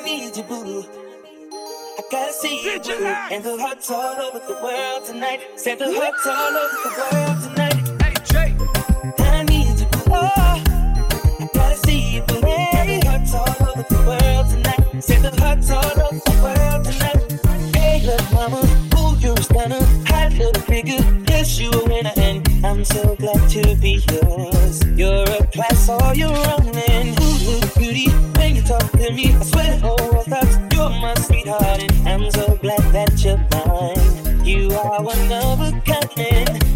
I need you, boo. I gotta see you, boo. And the hearts all over the world tonight. Said the hearts all over the world tonight. Hey, Jay. I need you, boo. Oh, gotta see you, boo. And the hearts all over the world tonight. Said the hearts all over the world tonight. Hey, look, mama. who you're a stunner. Hot little figure. Yes, you a winner. I'm so glad to be yours. You're a class all your own and ooh, ooh, beauty. When you talk to me, I swear the whole world stops. You're my sweetheart and I'm so glad that you're mine. You are one of a kind.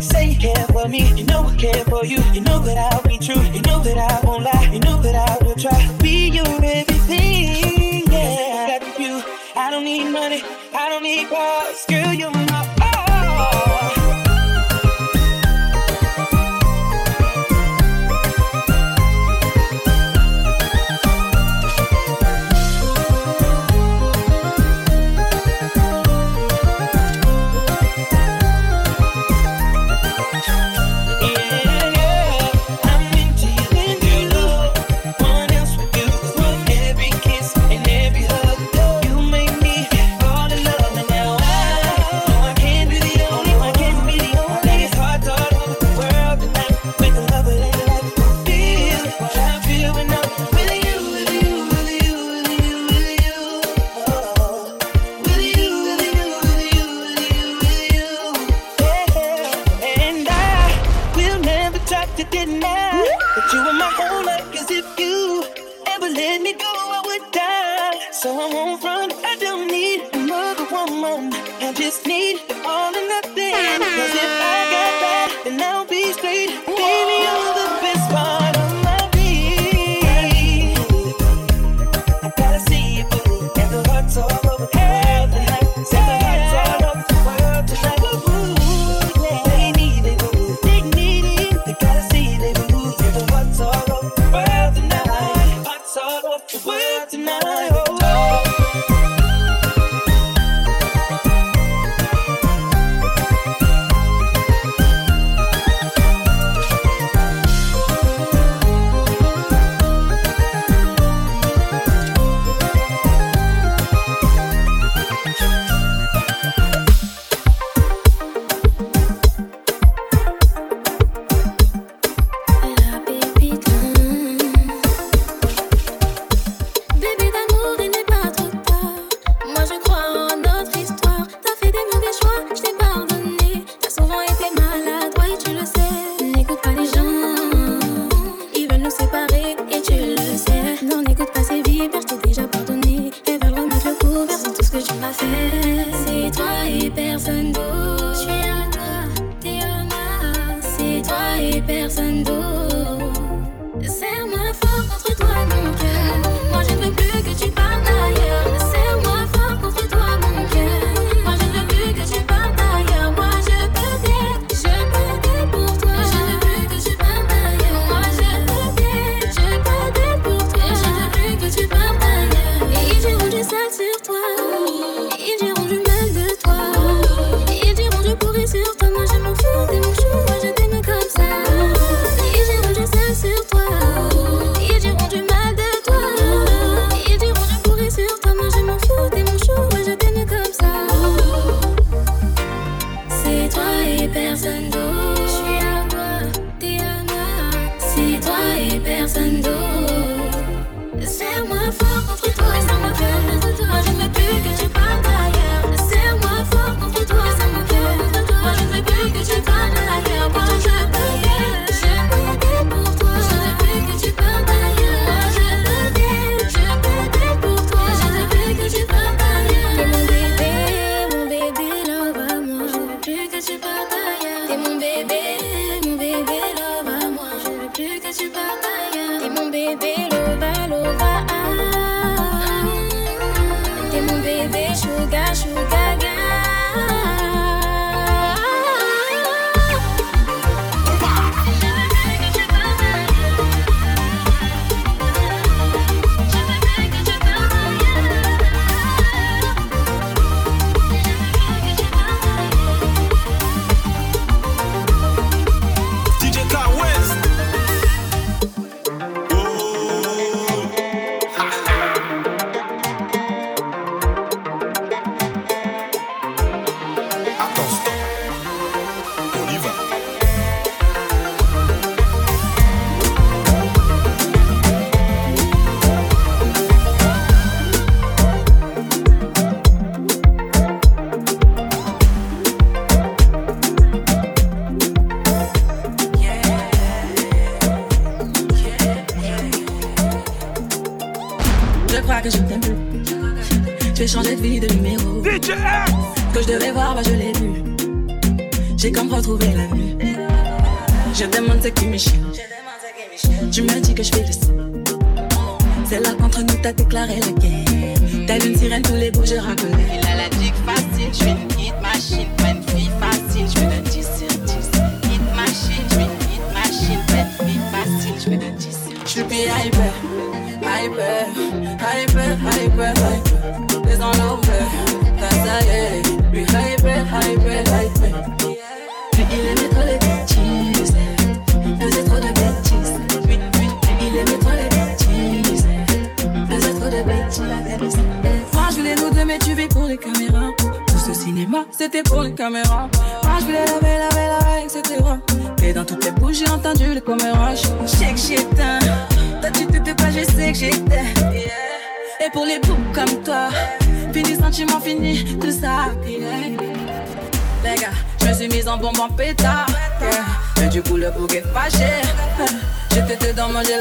Say you care for me, you know I care for you, you know that I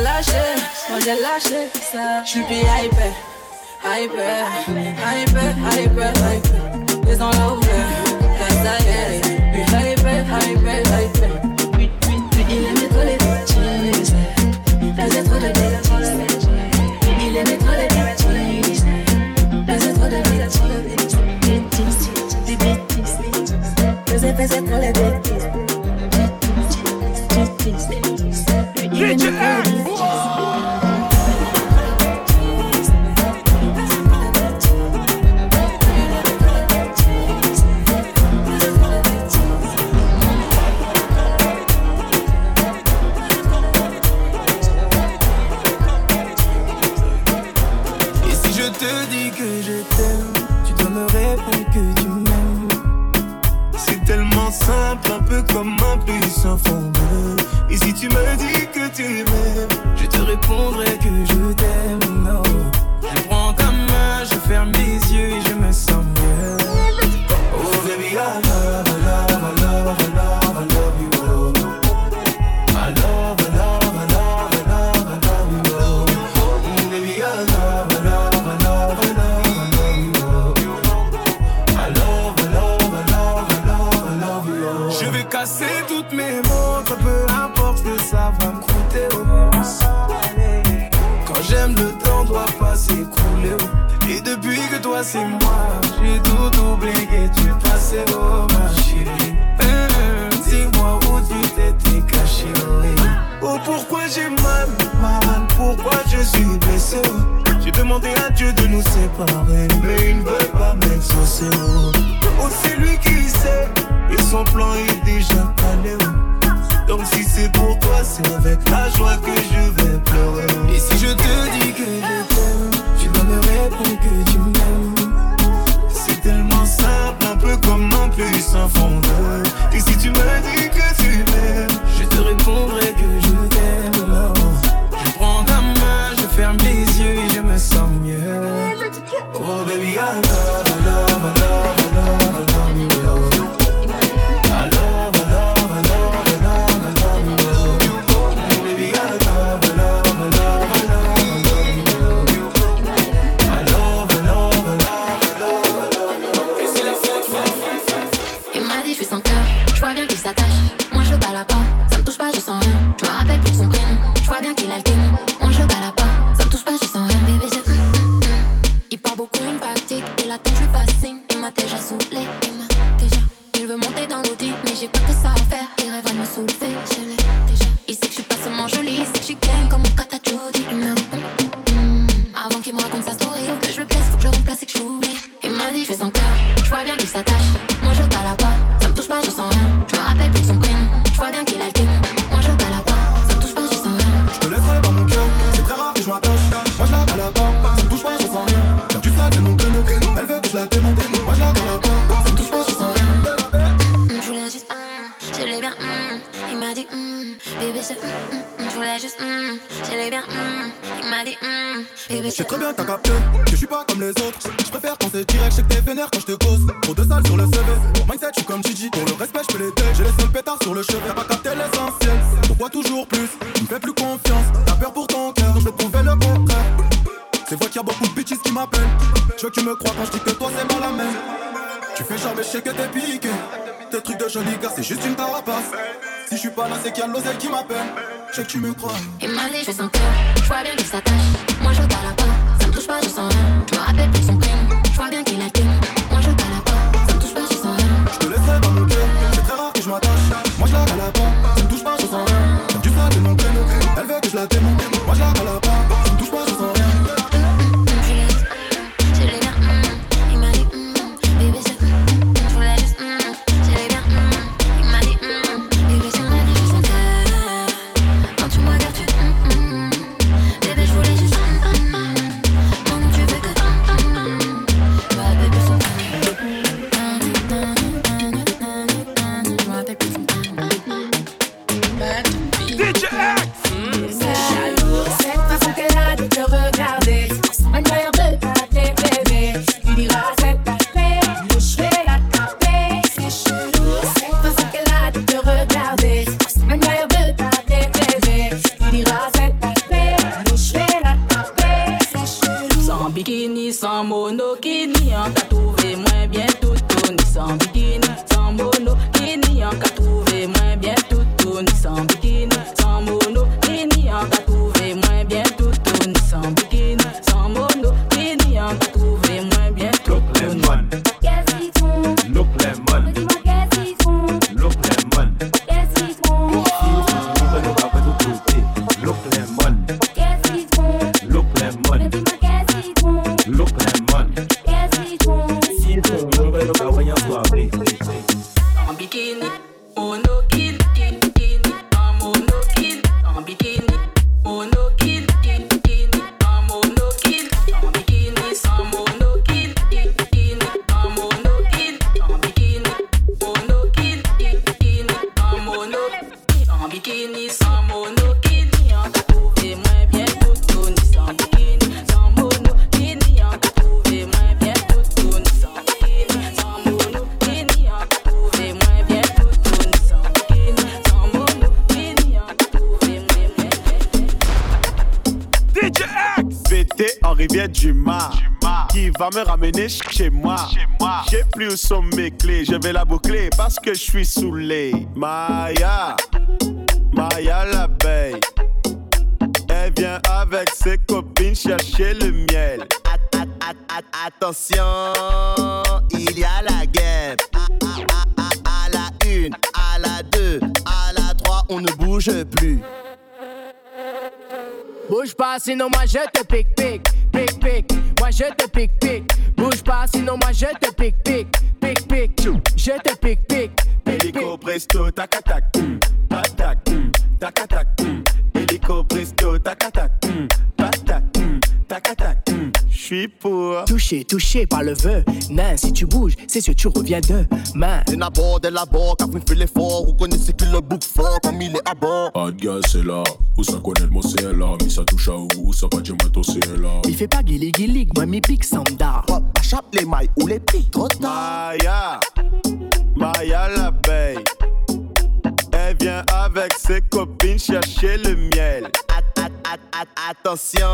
lâché, moi j'ai lâché ça. J'suis plus hyper, hyper, hyper, hyper, hyper. Les en love, cause I get it. Plus hyper, hyper, hyper. Il aimait trop les bitches, faisait trop de bêtises. Il aimait trop les bitches, faisait trop de bêtises. Des bêtises, faisait, faisait trop les bêtises. Bêtises, bêtises, bêtises. comme un puits informé. Et si tu me dis que tu m'aimes, je te répondrai que je t'aime. c'est oh ma chérie hum, hum, Dis-moi où tu t'étais cachée Oh pourquoi j'ai mal, mal, pourquoi je suis blessé? J'ai demandé à Dieu de nous séparer Mais il ne veut pas m'exaucer. Oh c'est lui qui sait Et son plan est déjà calé. Donc si c'est pour toi, c'est avec la joie que je vais pleurer. Et si je te dis que je t'aime, tu dois me que tu m'aimes. plus s'effondre. Et si tu me dis que tu parce que je suis saoulé. Maya, Maya l'abeille. Elle vient avec ses copines chercher le miel. Attention, il y a la guêpe. À, la une, à la deux, à la trois, on ne bouge plus. Bouge pas, sinon moi je te pique-pique. presto, tac tac, tac, tac hélico presto, tac tac, tac, tac pour. Touché, touché par le vœu. Nain, si tu bouges, c'est sûr tu reviens de main. T'es d'abord, t'es là-bas, car fait l'effort. Vous connaissez que le bouc fort comme il est à bord. Adgas c'est là, ou ça connaît mon c'est là. Mais ça touche à où, ça va dire moi c'est là. Il fait pas guili guili, moi mi pique sanda. Hop, chape les mailles ou les pics, trop tard. Maya, Maya la paye. Elle vient avec ses copines chercher le miel. Attention,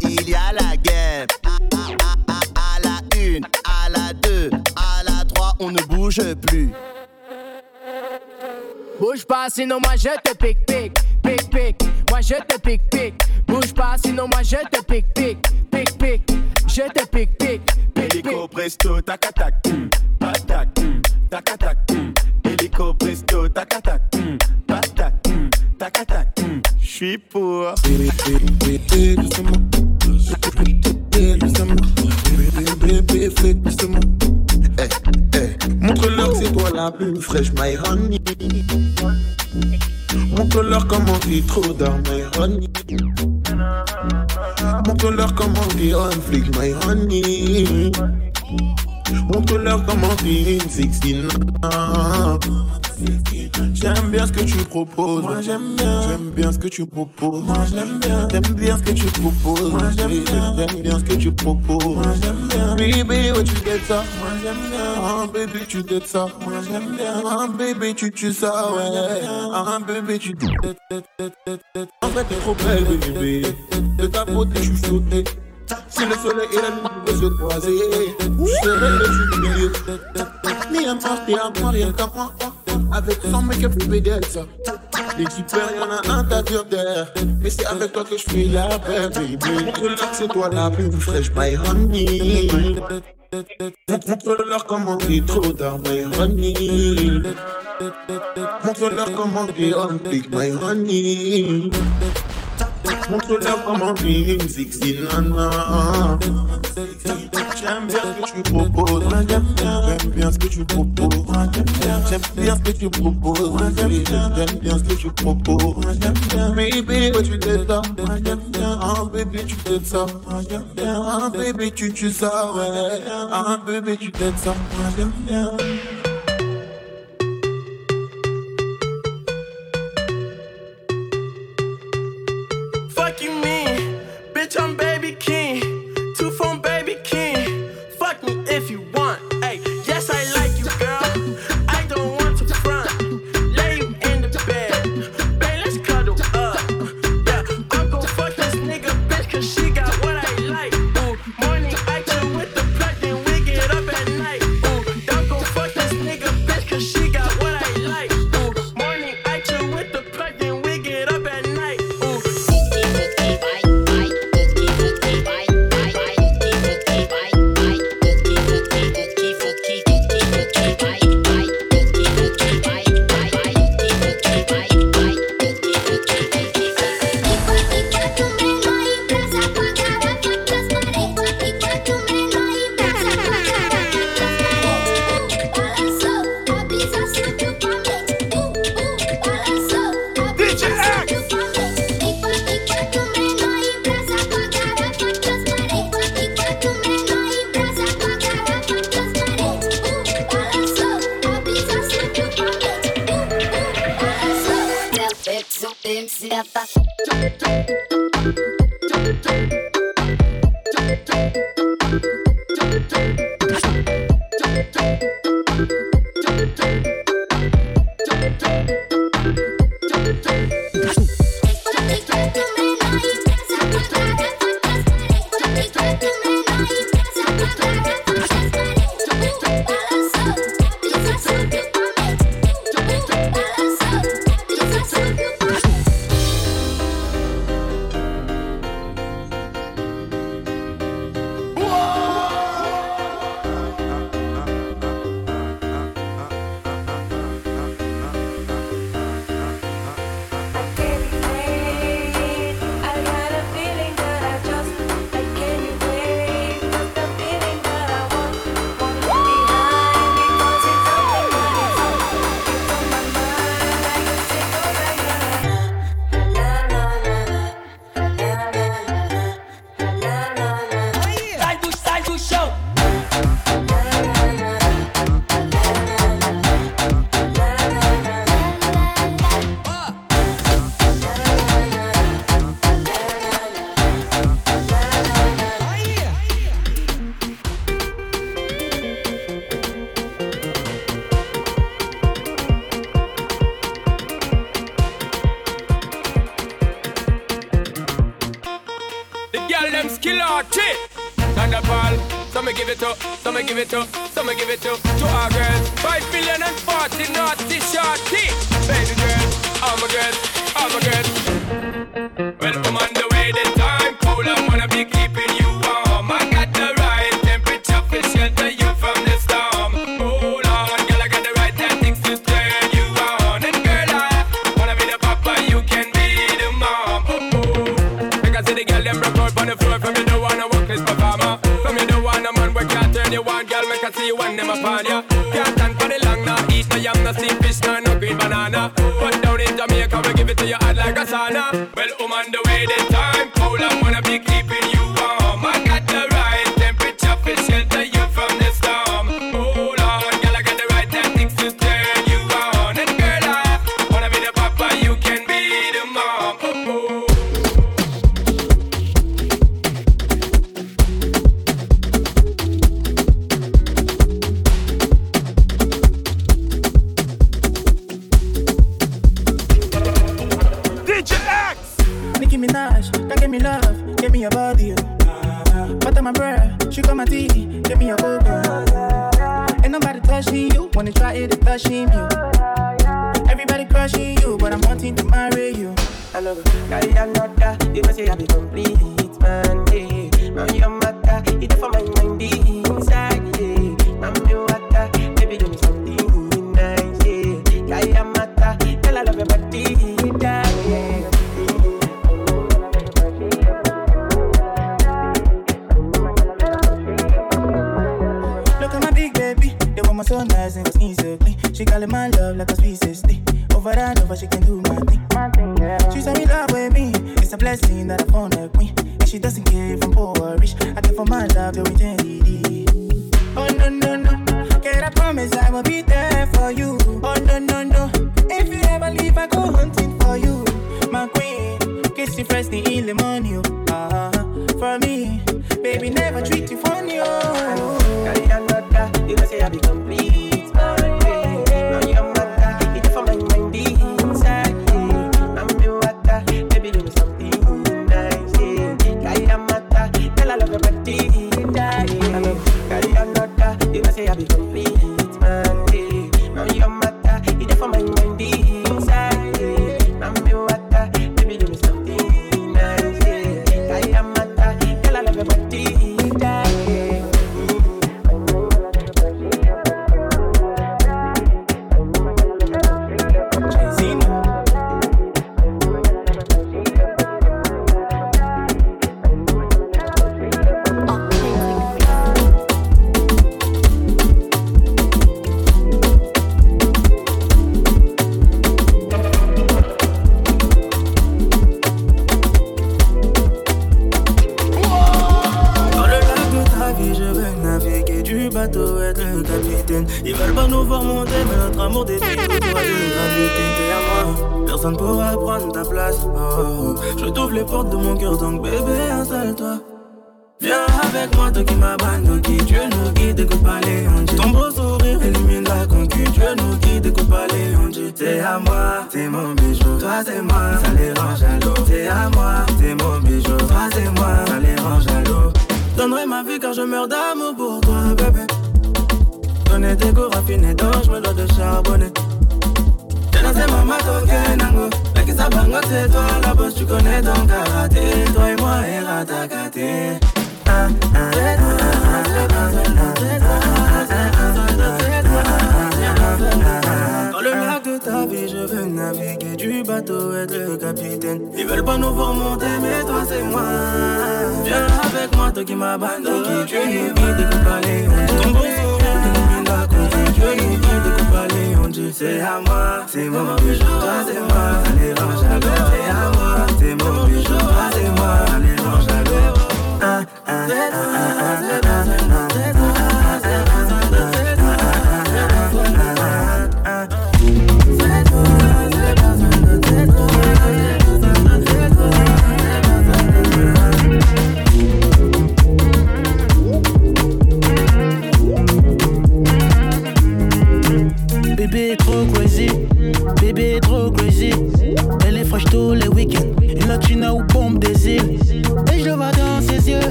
il y a la guerre. À, la une, à la deux, à la trois, on ne bouge plus. Bouge pas, sinon moi je te pique, pique, pique, pique. Moi je te pique, pique. Bouge pas, sinon moi je te pique, pique, pique, pique. Je te pique, pique, pique. Presto, tac tac, tac tac, tac tac. J'suis pour. Eh, eh, Montre-leur que c'est toi la plus fraîche, my honey. Montre-leur comment t'es trop dans my honey. Montre-leur comment t'es on flic, my honey. Montre-leur comment une 16 J'aime bien ce que tu proposes. Moi j'aime bien. J'aime bien ce que tu proposes. Moi j'aime bien. J'aime bien ce que tu proposes. Moi j'aime bien. J'aime bien ce que tu proposes. Moi j'aime bien. Baby, ouais, tu get ça. Moi j'aime bien. Ah, baby, tu get ça. Moi j'aime bien. Ah, baby, tu tues ça, ouais. Ah, baby, tu En fait, t'es trop belle, baby. De ta beauté, je suis flotté. Si le soleil et la nuit se croiser, je serais le du milieu. Ni un mort, ni un mort, rien qu'à moi. Avec son make-up, je fais d'elle, ça. L'équipe y'en a un tas terre. Mais c'est avec toi que je fais la paix, baby. Montre-leur que c'est toi la plus fraîche, my honey. Montre-leur comment t'es trop tard, my honey. Montre-leur comment t'es on flic, my honey. Mucho love for my ring, 16 J'aime bien ce que tu proposes. champions, which you popo, champions, which you popo, champions, which you popo. Baby, what you did up, ah, baby, you did up, ah, baby, tu choose ça, ouais. ah, baby, you did up, ah,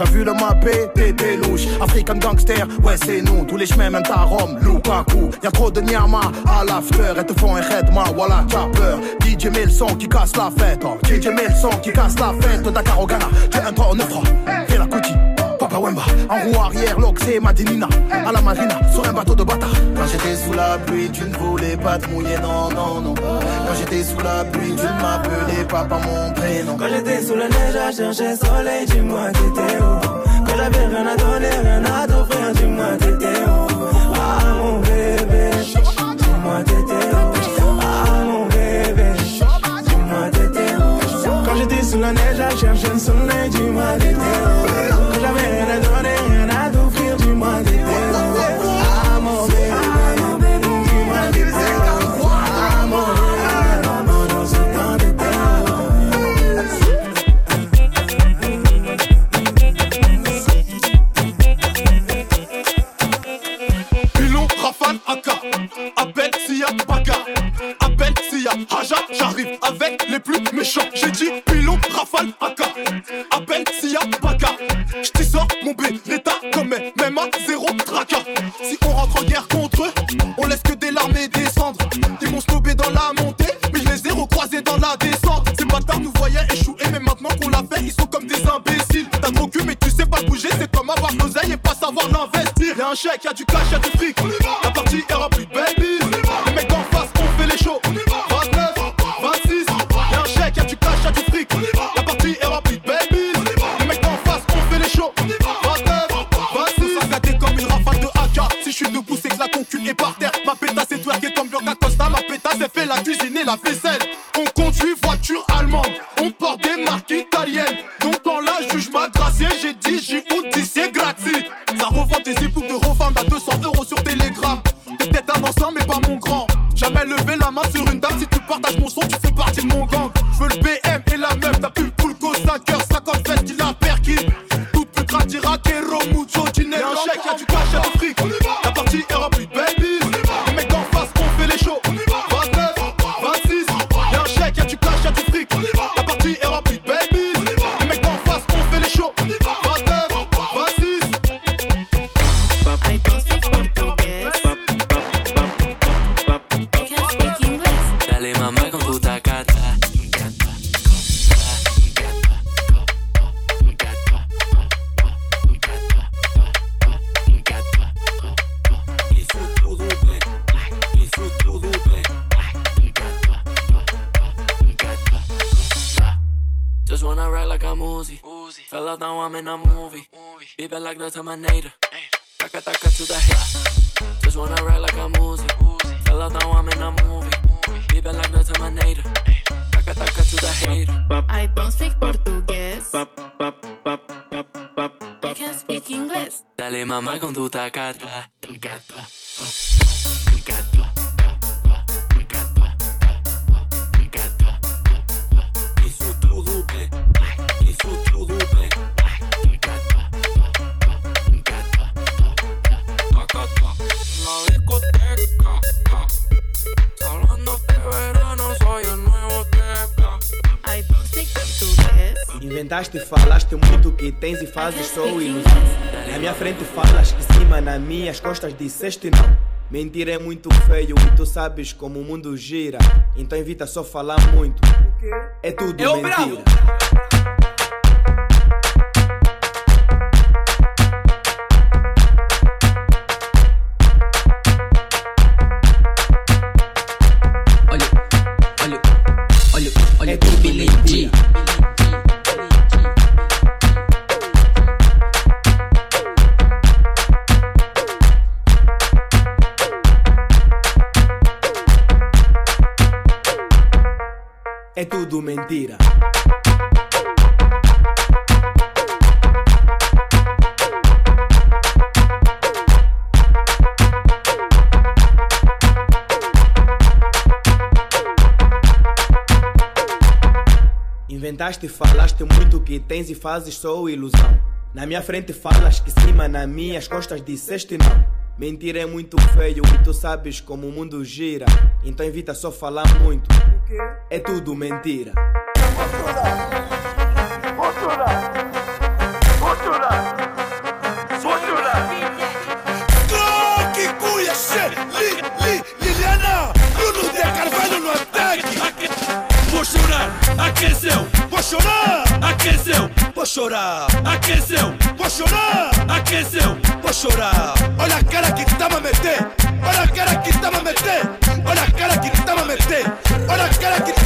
T'as vu le mappé, eh, bébé louche. African gangster, ouais, c'est nous. Tous les chemins mènent à Rome, Lukaku. Y'a trop de Nyama à l'after. Elles te font un redma, voilà, t'as peur. DJ Milson qui casse la fête. Oh. DJ Milson qui casse la fête. Dakar au Ghana, tu es un 3 en 9 Fais la couche en roue arrière, l'Oxé Madinina, à la marina, sur un bateau de bâtard. Quand j'étais sous la pluie, tu ne voulais pas te mouiller, non, non, non. Quand j'étais sous la pluie, tu ne m'appelais pas par mon prénom. Quand j'étais sous la neige à chercher soleil, dis-moi t'étais où? Quand j'avais rien à donner, rien à t'offrir, dis-moi t'étais où? Ah mon bébé, dis-moi t'étais où? Ah mon bébé, dis-moi t'étais où? Quand j'étais sous la neige à chercher soleil, dis-moi t'étais où? J't'y sors mon Beretta comme même à zéro tracas. Si on rentre en guerre contre eux, on laisse que des larmes et descendre. Ils m'ont snobé dans la montée, mais je les ai recroisés dans la descente. Ces bâtards nous voyaient échouer, mais maintenant qu'on l'a fait, ils sont comme des imbéciles. T'as trop cul, mais tu sais pas bouger, c'est comme avoir l'oseille et pas savoir l'investir. Y'a un chèque, y'a du cash, y'a du fric. La partie est remplie Like the Terminator. Taka taka to the head. Just wanna ride like I'm Uzi. Fell out now I'm in a movie. Be back like the Terminator. Taka taka to the hater. I don't speak portugués. I can speak English. Dale mamá con tu tacata. Inventaste e falaste muito que tens e fazes só ilusão. Na minha frente falas que cima, nas minhas costas disseste não. Mentira é muito feio e tu sabes como o mundo gira. Então evita só falar muito. É tudo Eu mentira. bravo. É tudo mentira. Inventaste falaste muito que tens e fazes só ilusão. Na minha frente falas que cima, nas minhas costas disseste não. Mentira é muito feio e tu sabes como o mundo gira. Então evita só falar muito. É tudo mentira. Que cuia, che, li, li, Liliana, Bruno de Carvalho no ataque. Vou chorar, aqueceu. Vou chorar, aqueceu. Vou chorar, aqueceu. Vou chorar, aqueceu. Vou chorar. Olha a cara que tá a meter. Olha a cara que tá a meter. Olha a cara que Understand?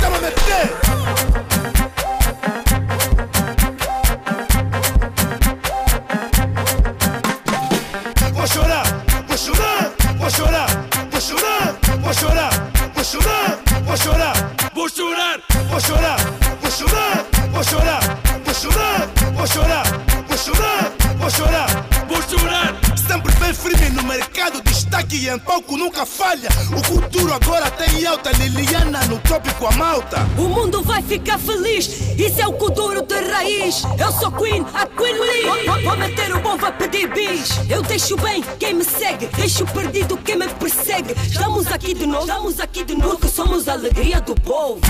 Tópico a malta. O mundo vai ficar feliz, isso é o Kuduro de raiz. Eu sou Queen, a Queen Lee. Vou, vou- o bom, vai pedir bis. Eu deixo bem quem me segue, deixo perdido quem me persegue. Estamos aqui de novo, estamos aqui de novo, porque somos a alegria do povo.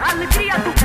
Alegria do povo.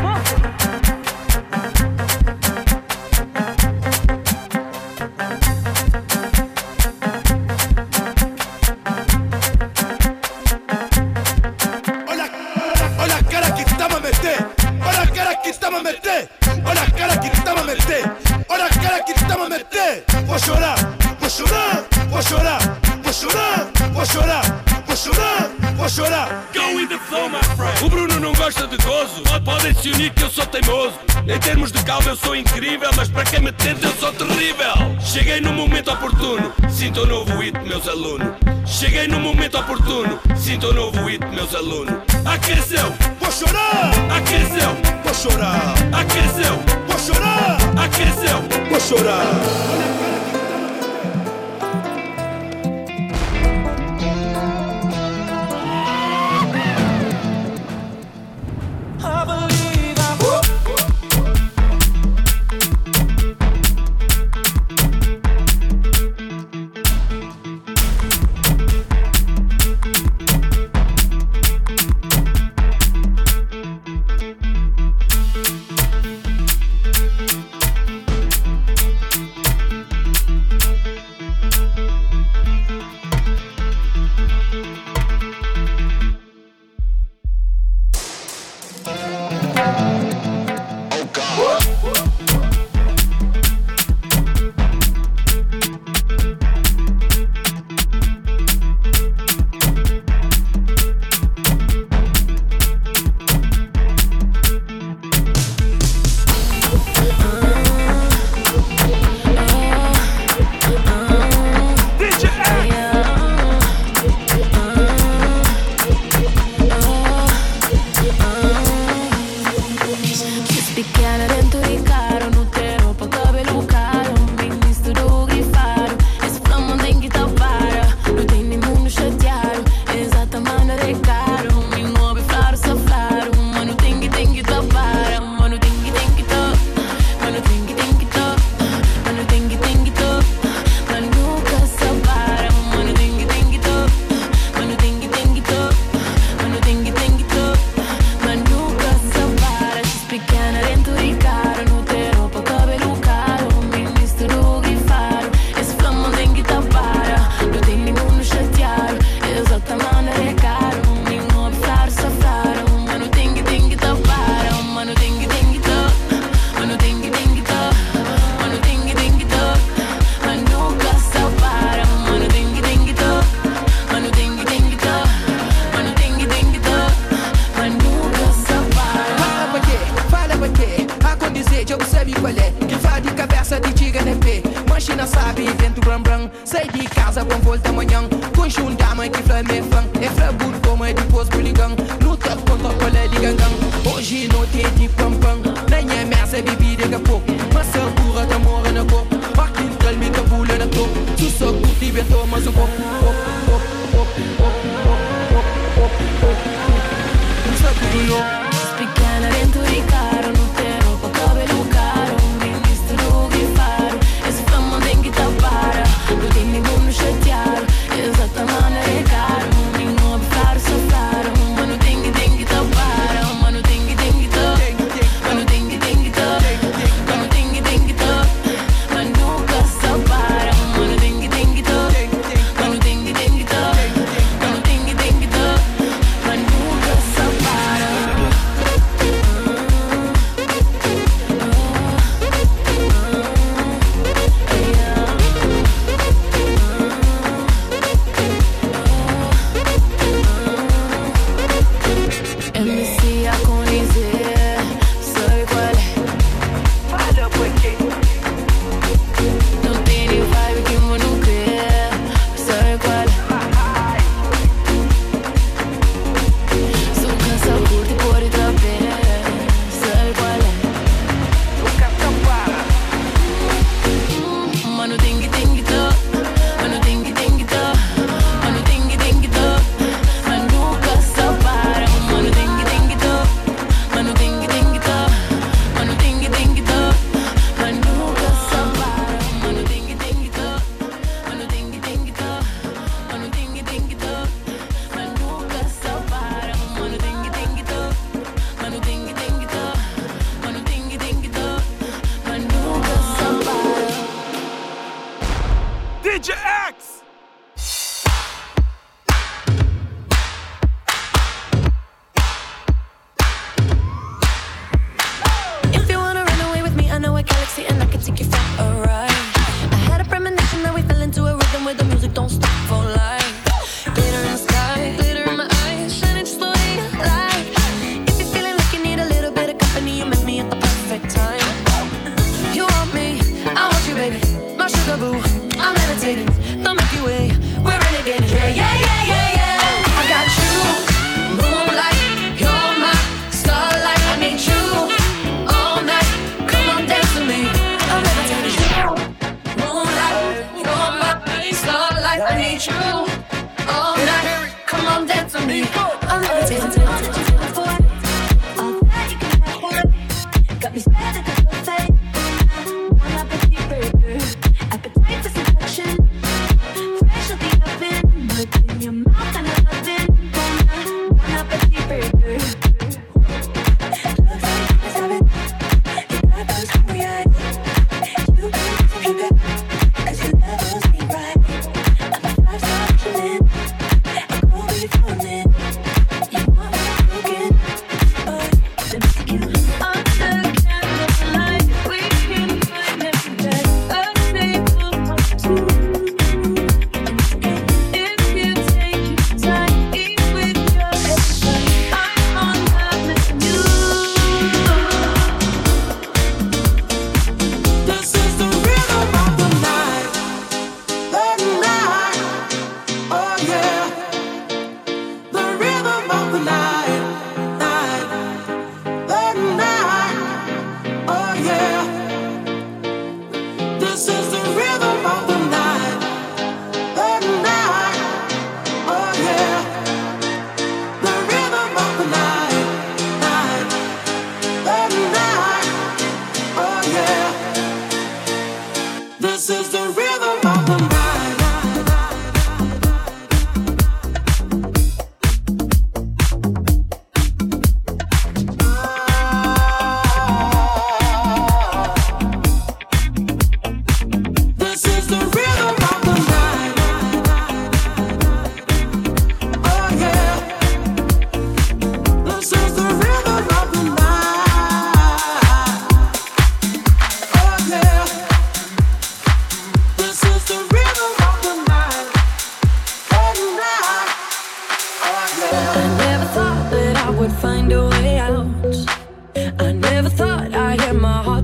Aqueceu, vou chorar. Aqueceu, vou chorar. Aqueceu, vou chorar. Aqueceu, vou chorar.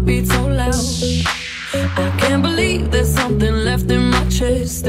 heartbeat so loud. I can't believe there's something left in my chest.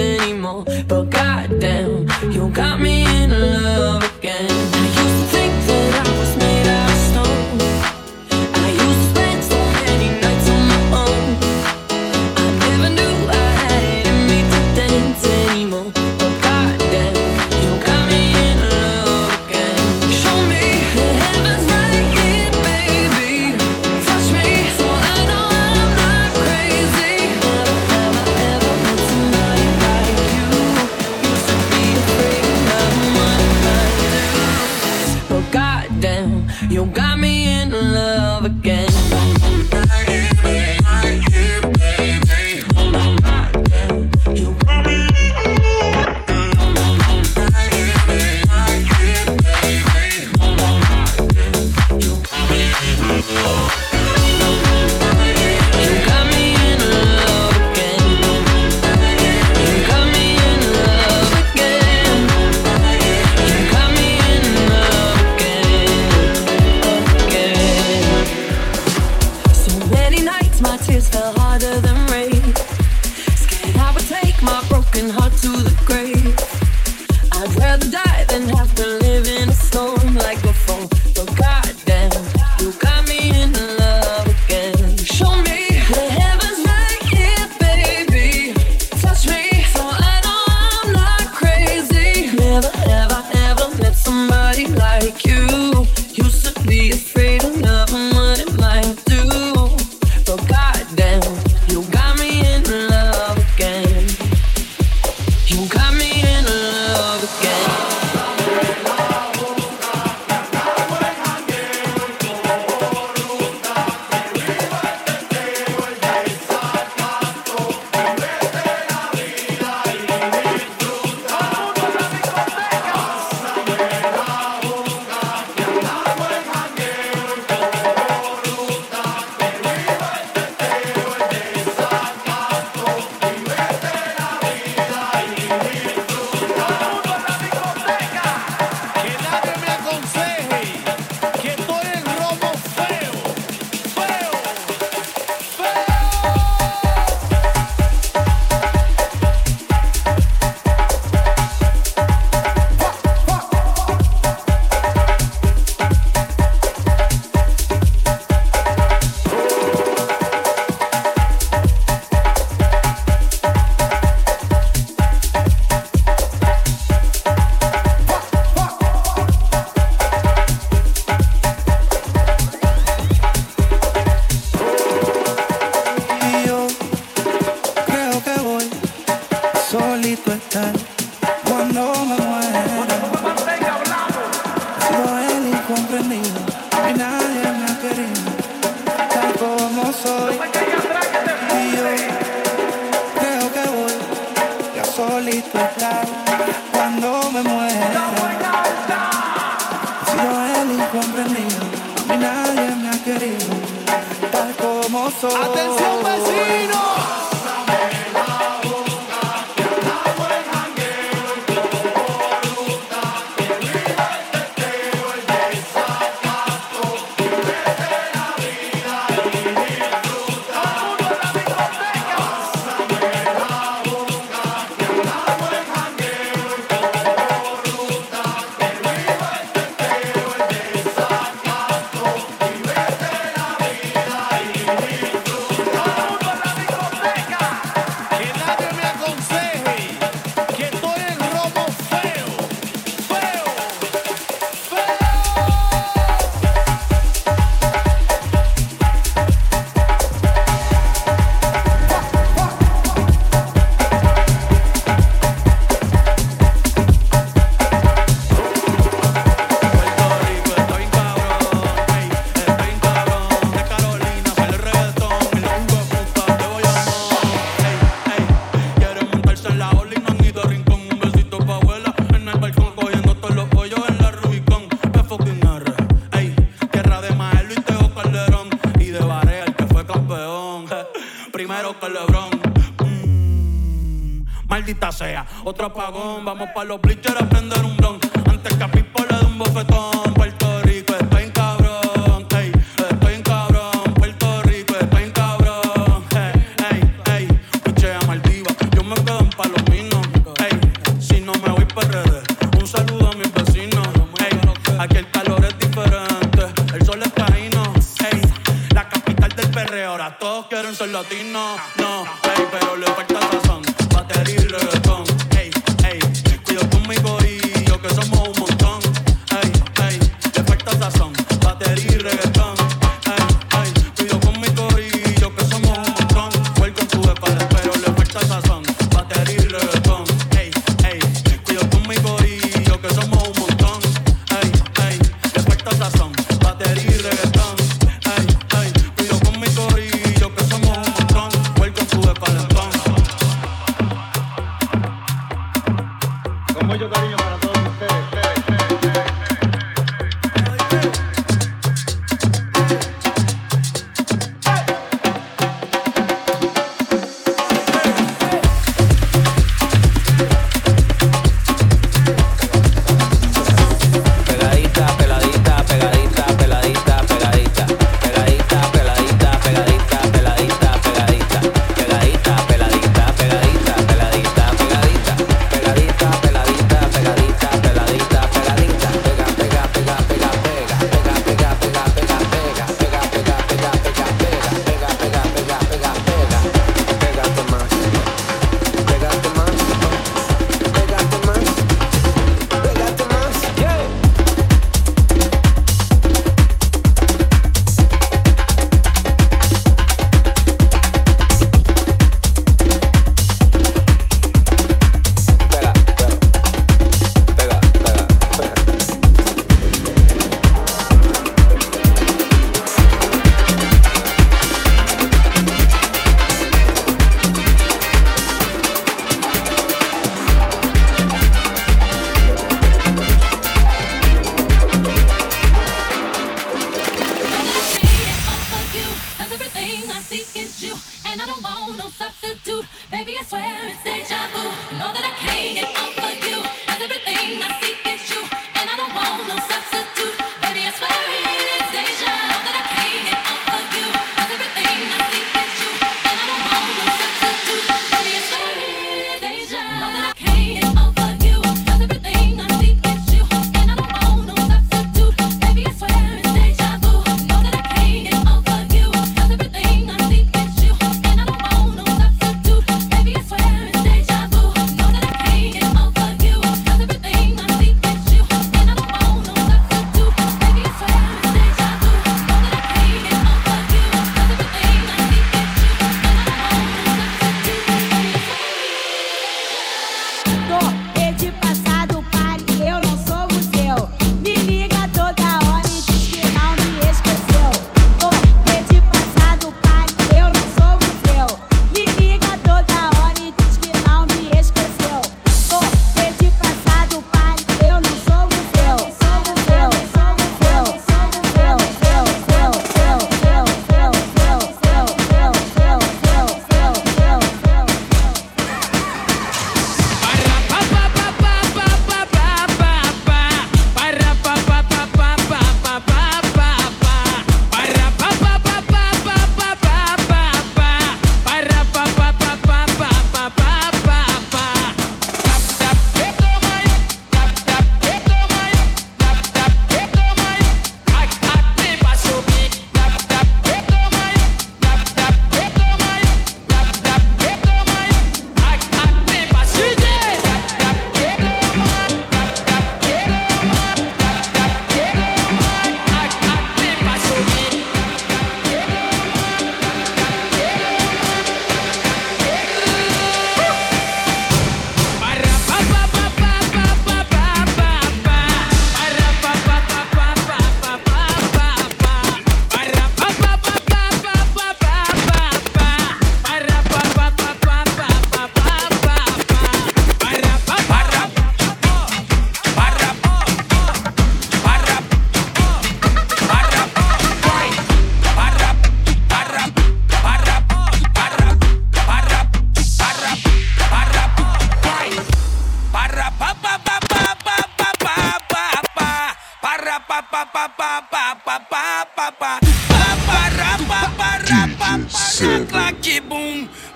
Otro apagón, vamos pa' los bleachers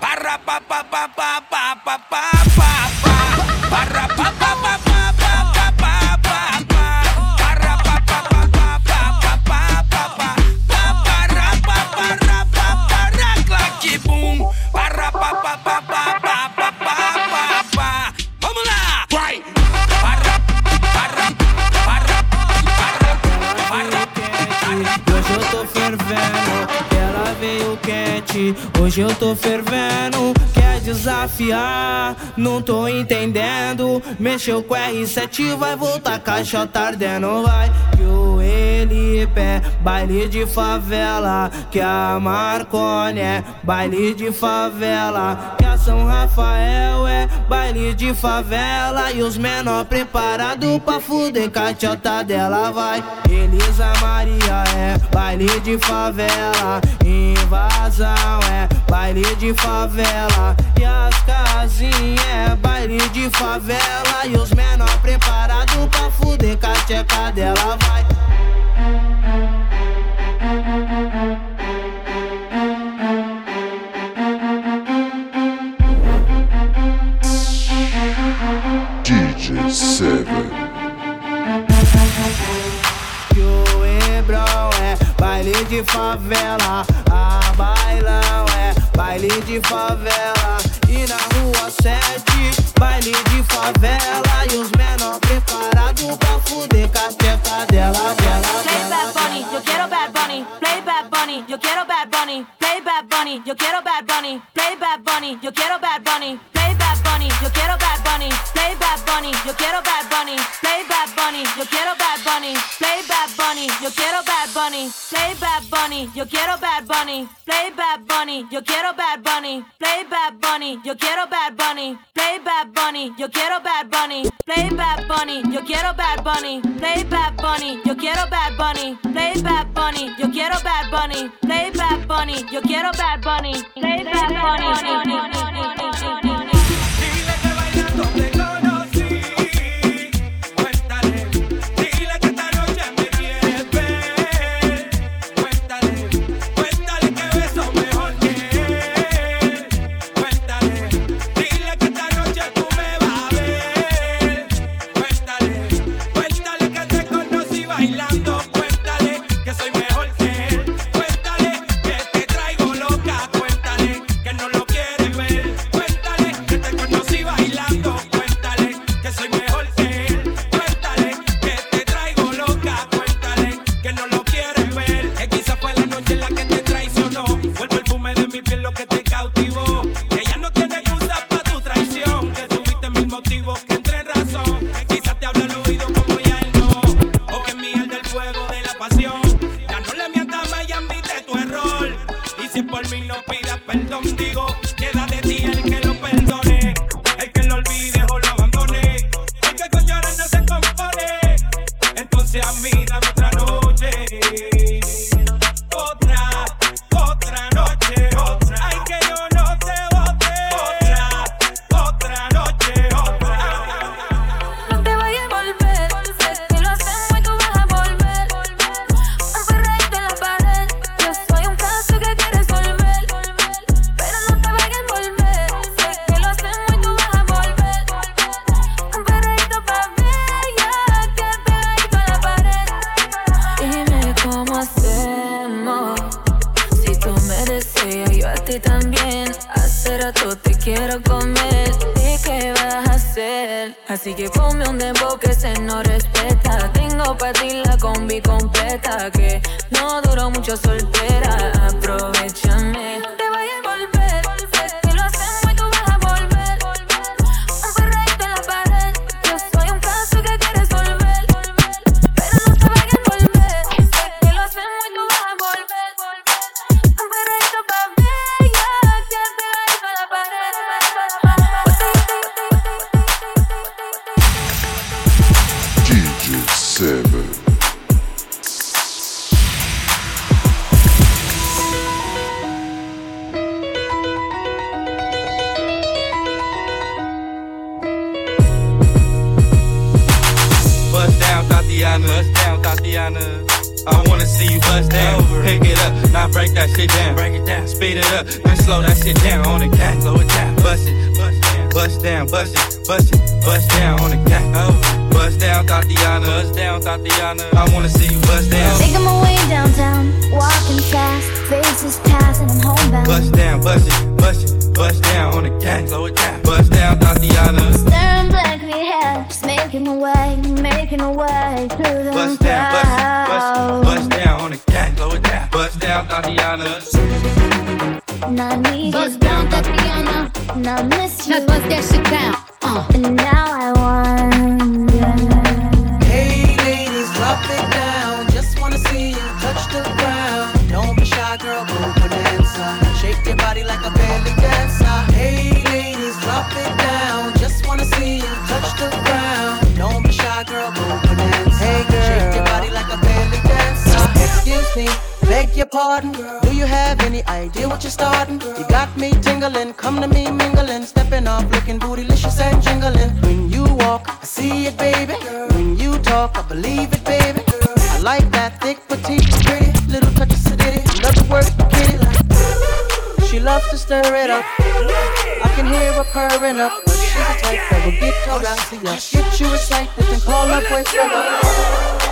para pa pa pa pa pa pa pa pa. Para pa Hoje eu tô fervendo, quer desafiar. Não tô entendendo. Mexeu com R7, vai voltar caixa tardendo. Vai que o Elipe é baile de favela. Que a Marconi é baile de favela. Que a São Rafael é baile de favela. E os menor preparado pra fuder cachota dela. Vai, Elisa Maria é baile de favela. Invasão é baile de favela. E as casinhas é baile de favela. E os menor preparado pra fuder cacheca dela. Vai. DJ Seven. Que o Hebrão é baile de favela, a bailão baile de favela. E na rua 7, baile de favela. E os menor preparados pra fuder cacheca dela, dela, Play dela. Bad Bunny, yo quiero Bad Bunny. Play Bad Bunny, yo quiero Bad Bunny. Play Bad Bunny, yo quiero Bad Bunny. Play Bad Bunny, yo quiero Bad Bunny. Play Bad Bunny, yo quiero Bad Bunny. Play Bad Bunny, yo quiero Bad Bunny. Play Bad Bunny, yo quiero Bad Bunny. Play Bad Bunny, yo quiero Bad Bunny. Play Bad Bunny, yo quiero Bad Bunny. Play Bad Bunny, yo quiero Bad Bunny. Play Bad Bunny, yo quiero Bad Bunny. Play Bad Bunny, yo quiero Bad Bunny. Play Bad Bunny, yo quiero Bad Bunny. Play Bad Bunny, yo quiero Bad Bunny. Play Bad Bunny, yo quiero Bad Bunny. Play Bad Bunny, yo quiero Bad Bunny. Play Bad Bunny. Dile Tatiana. Bust down, Tatiana. I wanna see you bust down. Making my way downtown, walking fast, faces pass, and I'm homebound. Bust down, bust it, bust it, bust down on the cat. Slow it down, bust down, Tatiana. Staring blankly ahead, just making my way, making my way through the Bust down, bust it, bust it, bust down on the cat. Slow it down, bust down, Tatiana. And I need bust down, Tatiana. And I miss you. bust that shit down. Uh. And now I wonder. Beg your pardon, do you have any idea what you're starting? You got me tingling, come to me mingling, stepping off, looking bootylicious and jingling. When you walk, I see it, baby. When you talk, I believe it, baby. I like that thick, petite, pretty, little touch of sedity. Love the word kitty. Like. She loves to stir it up. I can hear her purring up. But she's the type that will get your ass ya. Get you excited and call her boyfriend.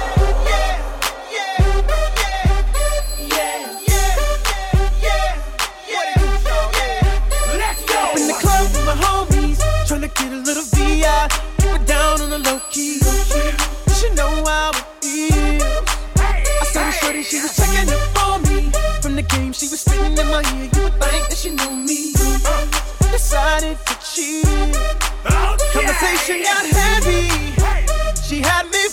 Saw she was checking up on me. From the game, she was spitting in my ear. You would think that she knew me. Uh, decided to cheat. Oh, Conversation got heavy. She had me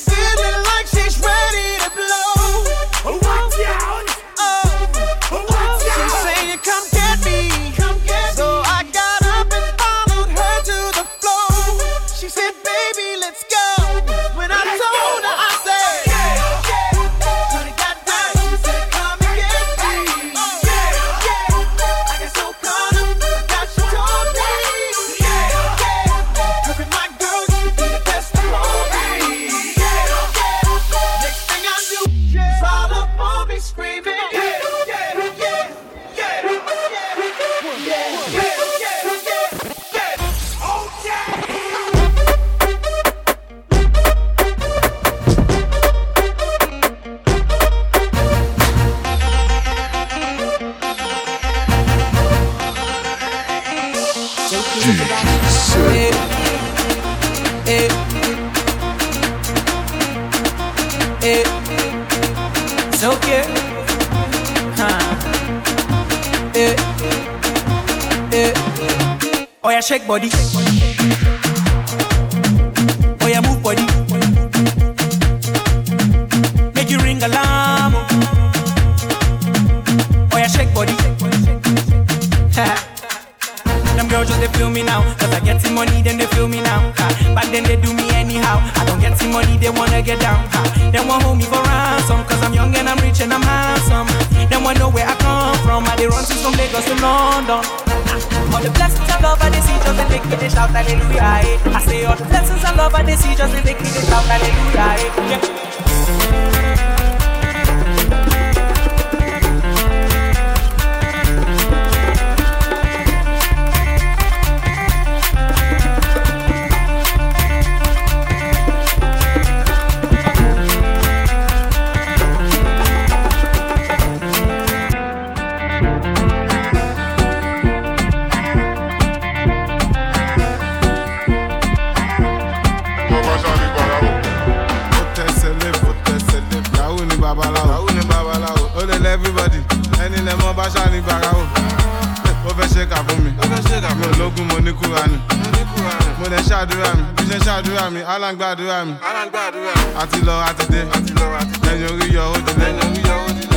eh, eh, so cute. Huh. Eh, eh. Oh yeah, shake body. Oh yeah, move body. Money, they wanna get down. Ha. They want hold me for ransom. Cause I'm young and I'm rich and I'm handsome. They want to know where I come from. I they run since from Lagos to London. All the blessings and love I they see just they make me shout hallelujah. Eh. I say all the blessings and love I they see just they make me shout hallelujah. Eh. Yeah. Ṣàdúrà mi alágbàdúrà mi àti lọ àti dé. Lẹ́yìn orí yọ ó dilé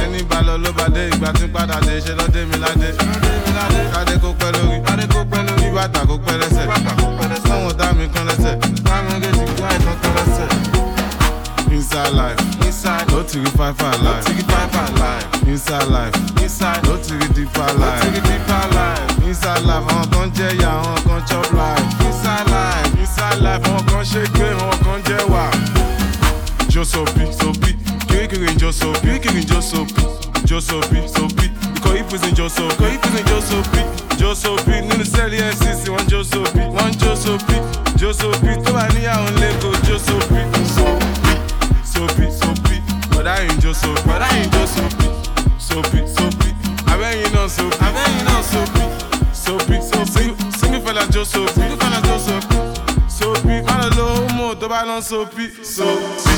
ẹni bá lọ ló bá dé. Ìgbà tí padà dé ṣe lọ́dé mi ládé. Kádé kó pẹ́ lórí. Kí bàtà kó pẹ́ lẹ́sẹ̀. Sọ́wọ́n dá mi kan lẹ́sẹ̀. Táwọn méjèèjì gbá ìtàn kan lẹ́sẹ̀. Inside life, inside, no to get five five life, no to get five five life. Inside life, inside, no to get deeper life, no to get deeper life. Inside life, àwọn kan jẹ́ ìyá, àwọn kan chop life. Inside life, inside life, àwọn kan ṣe gbé, Jó sopi, Kirikiri Josopi, Kirikiri Josopi, Josopi, Sopi. It's in Josopi, it's in Josopi, Josopi. Nínú sẹ́ẹ̀lì NCC, one Josopi, one Josopi, Josopi. Tó bá níyàwó lẹ́kọ̀ọ́ Josopi, Sopi, Sopi, Sopi. Bọ̀dá yìí Josopi, bọ̀dá yìí Josopi, Sopi, Sopi. Abẹ́yìn náà Sopi, abẹ́yìn náà Sopi, Sopi, Sopi. Single fella Josopi, single fella Josopi, Sopi. Má lọ lo homo tó bá lọ Sopi, Sopi.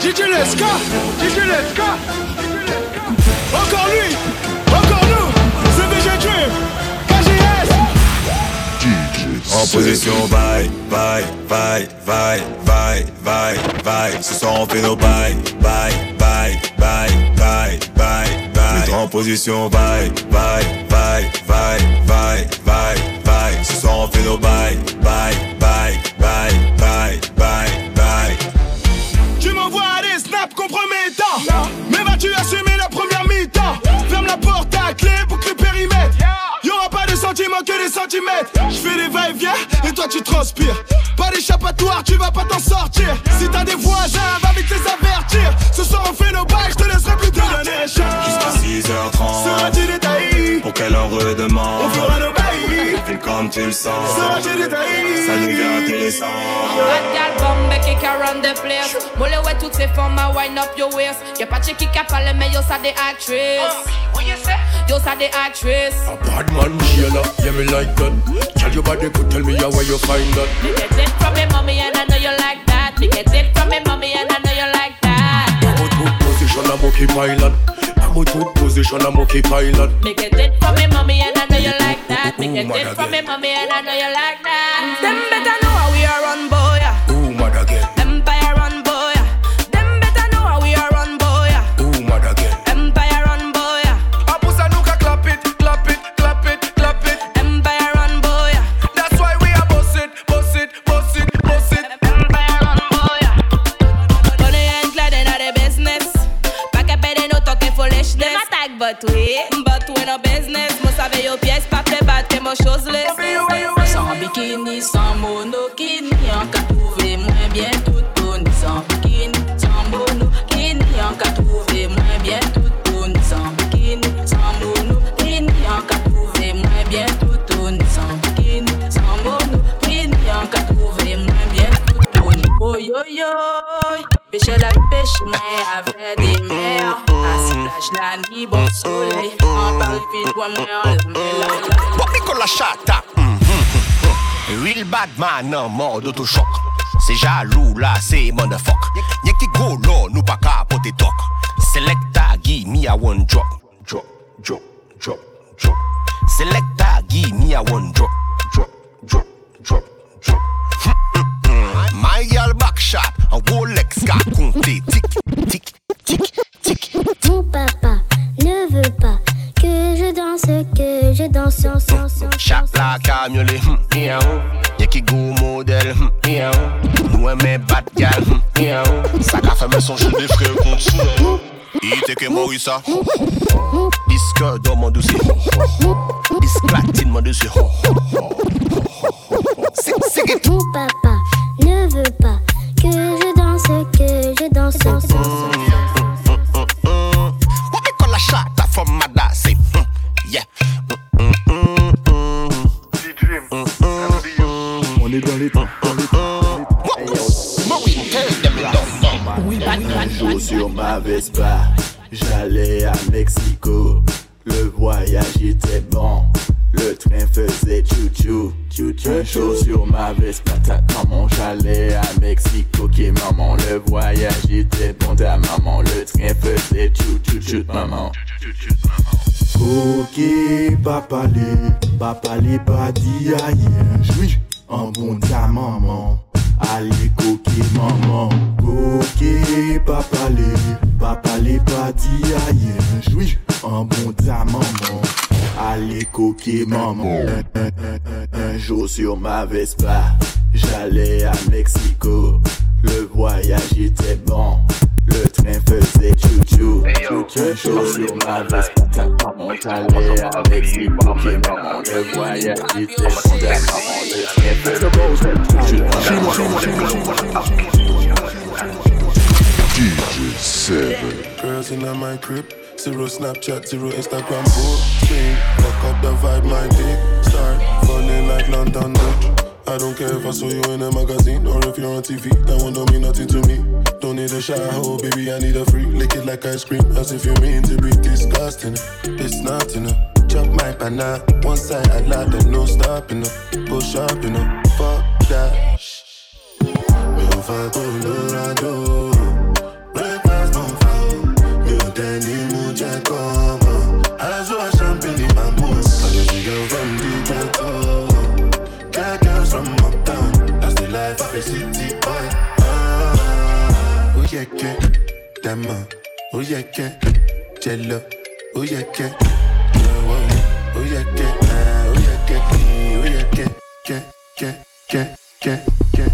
DJ Leska, DJ Leska. Encore lui, encore nous, c'est VG Dream, KGS. En position, bye, bye, bye, bye, bye, bye, bye. Ce soir on fait nos bye, bye, bye, bye, bye, bye, bye. En position, bye, bye, bye, bye, bye, bye, bye. Ce soir on fait nos bye, bye, bye, bye, bye, bye, la clé pour que le périmètre. Y'aura pas de sentiments que des centimètres. Je fais des va-et-vient et toi tu transpires. Pas d'échappatoire, tu vas pas t'en sortir. Si t'as des voisins, va vite les avertir. Ce soir on fait nos bails, je te laisserai plus chances. Jusqu'à 6h30. Seras-tu détaillé? Pour qu'elle en redemande? Fais comme tu le sens. Seras-tu détaillé Ça devient intéressant. Bad gal bombe qui can run the place Moule ouais toutes ces formes à wind up your waist Y'a pas de qui qui parle mais yo ça des actrices What you say? Yo ça des actrices Bad man, Sheila, yeah me like that. Tell your body good, tell me how where you find that. Me get it from me mommy and I know you like that Me get it from me mommy and I know you like that I'm a good position, I'm okay pilot. I'm a good position, I'm okay pilot. Me get it from me mommy and I know you like that Make get it for me mommy and I know you like that Them better batwe Mbatwe nan beznes, mwen save yo pyes pa te bate mwen chos le San bikini, san monokini, an ka touve mwen bien tout ton San bikini, san monokini, an ka touve mwen bien tout ton San bikini, san monokini, an ka touve mwen bien tout ton San bikini, san monokini, an ka touve mwen bien tout ton Oyoyoy, peche la pêche mais avec des mers Assis la nuit, bon soleil vite, on le met là What we call a shatter? Mm-hmm. Real bad man en mode autochoc. C'est jaloux là, c'est motherfuck. Y'a qui nous pas capoter talk. Selecta, give me a one drop. Drop, drop, drop, drop. Selecta, give me a one drop, My girl back shot, a Rolex qu'a compté. Tic, tic, tic, tic. Mon papa ne veut pas que je danse, que je danse, danse, danse. Chat la camionne, hum, miaou. Y'a qui go modèle, miaou. Nous aimons bad gal, miaou. Ça qu'a fait me songer des frères contre Il était que Maurissa. Disque dans mon dossier. Disque platine mon dossier. Mon papa ne veut pas que je danse, que je danse, danse, danse. Mm, mm. On est dans les temps, dans les temps. Un jour sur ma Vespa, j'allais à Mexico. Le voyage était bon, le train faisait chou-chou. chou-chou. Un jour sur ma Vespa, ta maman, j'allais à Mexico. Ok, maman, le voyage était bon, ta maman, le train faisait chou-chou, maman. Ok, papa les, papa les pas dit aïe, oui, en bon ta maman. Allez, coquille, maman. Coquille, papa, les, papa, les pas dit aïe. Bon ta maman. Allez, coquille, maman. Un, un jour sur ma Vespa, j'allais à Mexico. Le voyage était bon. Le train faisait chou-chou. Un jour sur ma Vespa, j'allais à Mexico. Le voyage était bon. Le train DJ Seven. Girls in my crib, zero Snapchat, zero Instagram posting. Fuck up the vibe, my dick start falling like London Bridge. I don't care if I saw you in a magazine or if you're on TV. That one don't mean nothing to me. Don't need a shower, oh, baby. I need a free. Lick it like ice cream, as if you mean to be disgusting. It's not enough. Chop my banana, one side I like that no stopping up. Go shopping up, fuck that. Mi ò fa Colorado, breakfast non fa o. Mi ò tẹ́ city boy. Ah, oh yeah, yeah. Dama, oh yeah, yeah. Jello, oh yeah, yeah. Oh yeah, yeah. Ah, oh yeah, yeah. Oh yeah, yeah. Yeah, yeah, yeah, yeah,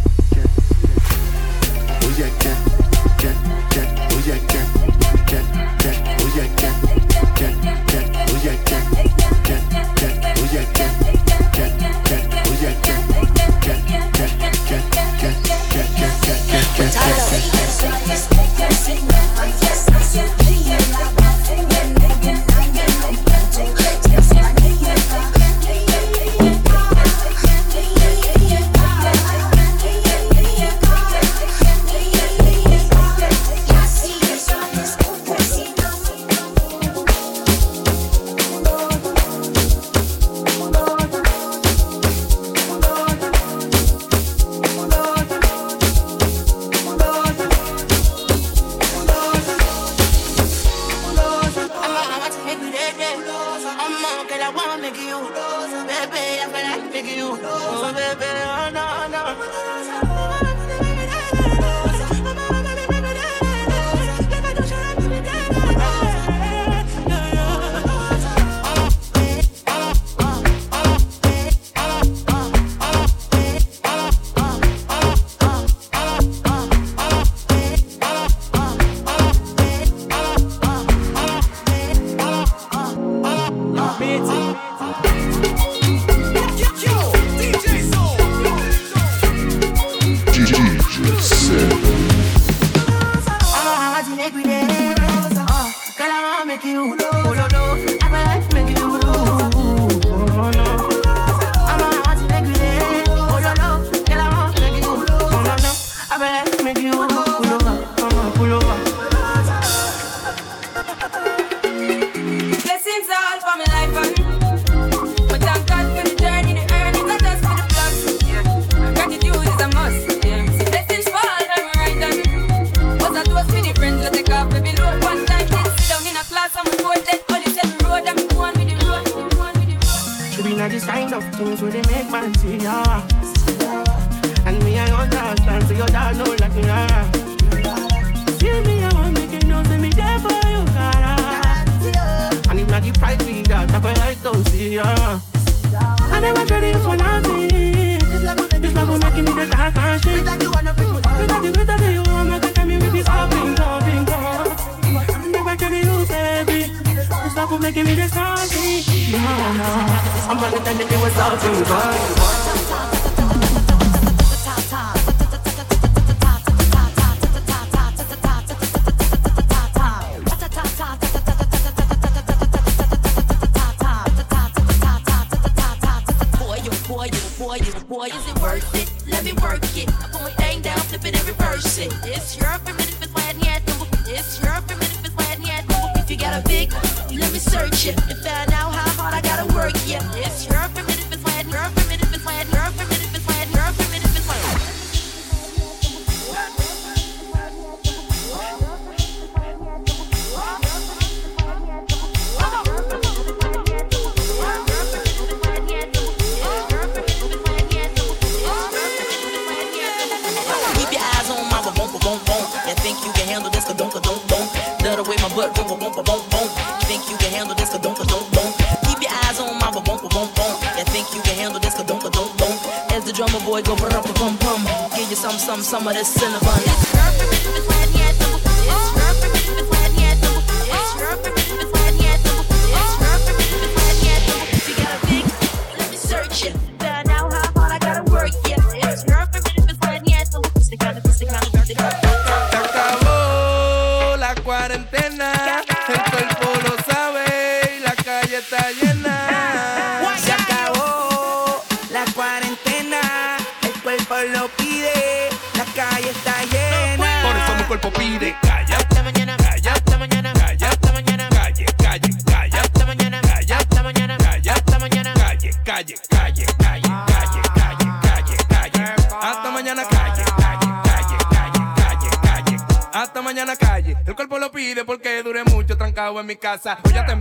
Se acabó la cuarentena. El cuerpo lo pide. La calle está llena. Por eso mi cuerpo pide. Calla. Hasta mañana. Calla. Hasta mañana. Calla. Hasta mañana. Calle. Calle. Calla. Mañana. Calla. Hasta mañana. Calla. Hasta mañana. Calle. Calle. Calle. Calle. Calle. Calle. Calle. Calle. Hasta mañana. Calle. Calle. Calle. Calle. Calle. Calle. Hasta mañana. Calle. El cuerpo lo pide porque dure mucho trancado en mi casa. Hoy ya te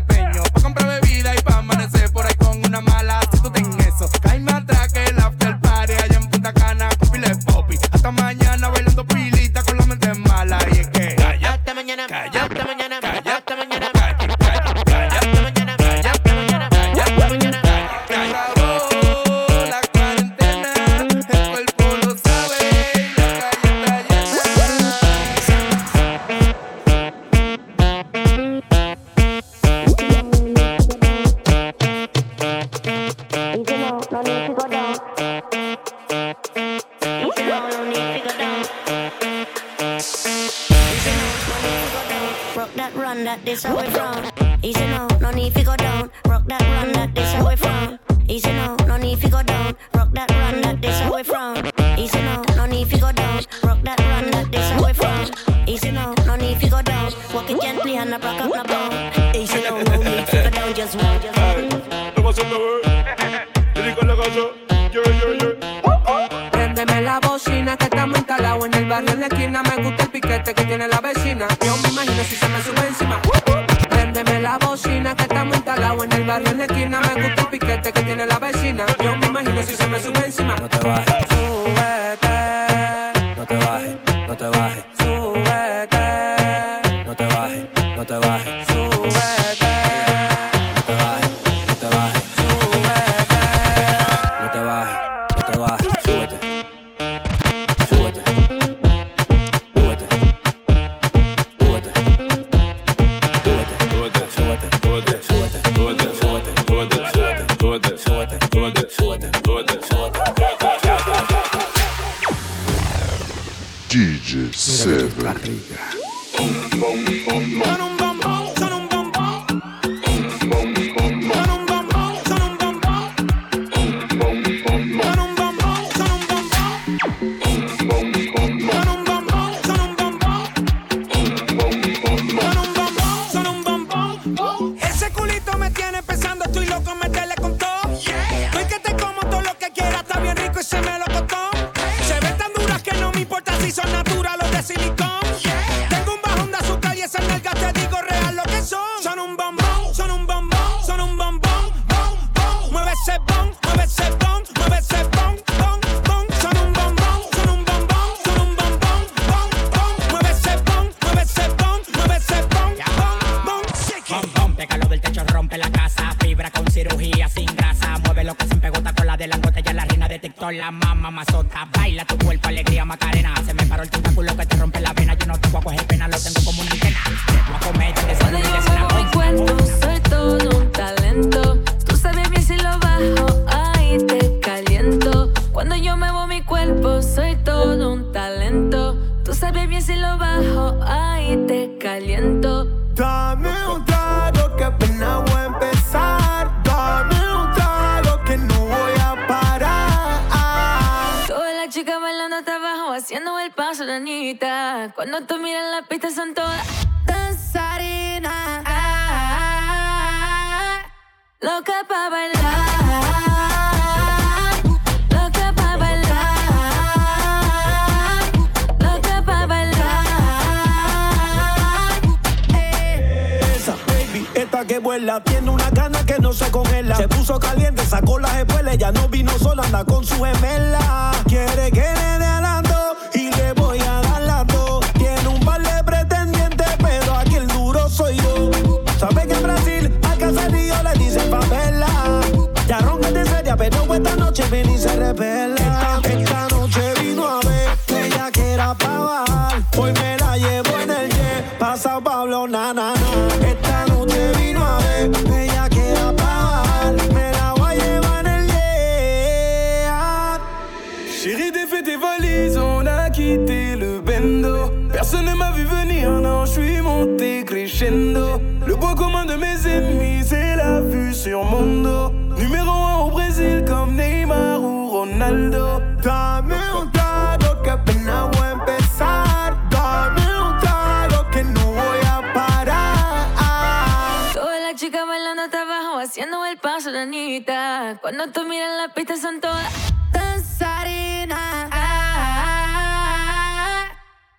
Cuando tú miras la pista son todas danzarinas. Ah,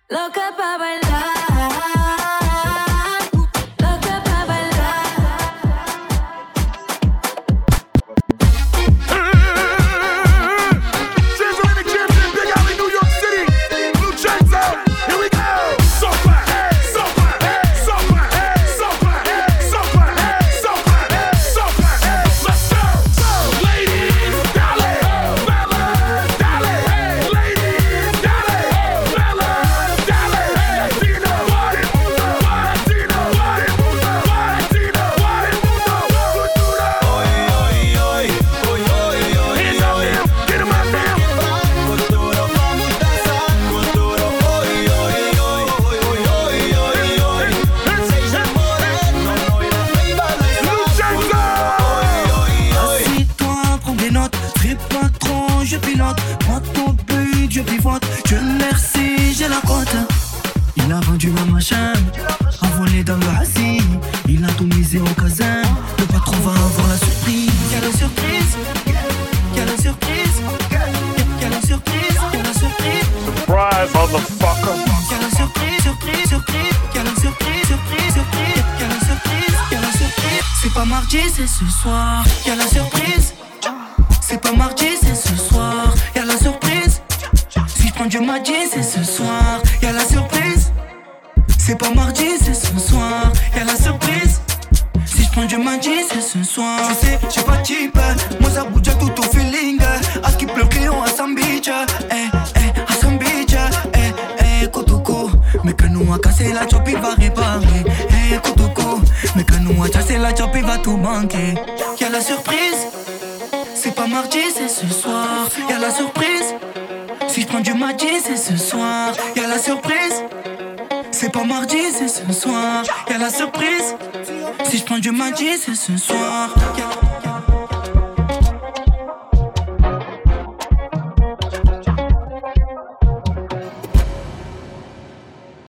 loca pa' bailar.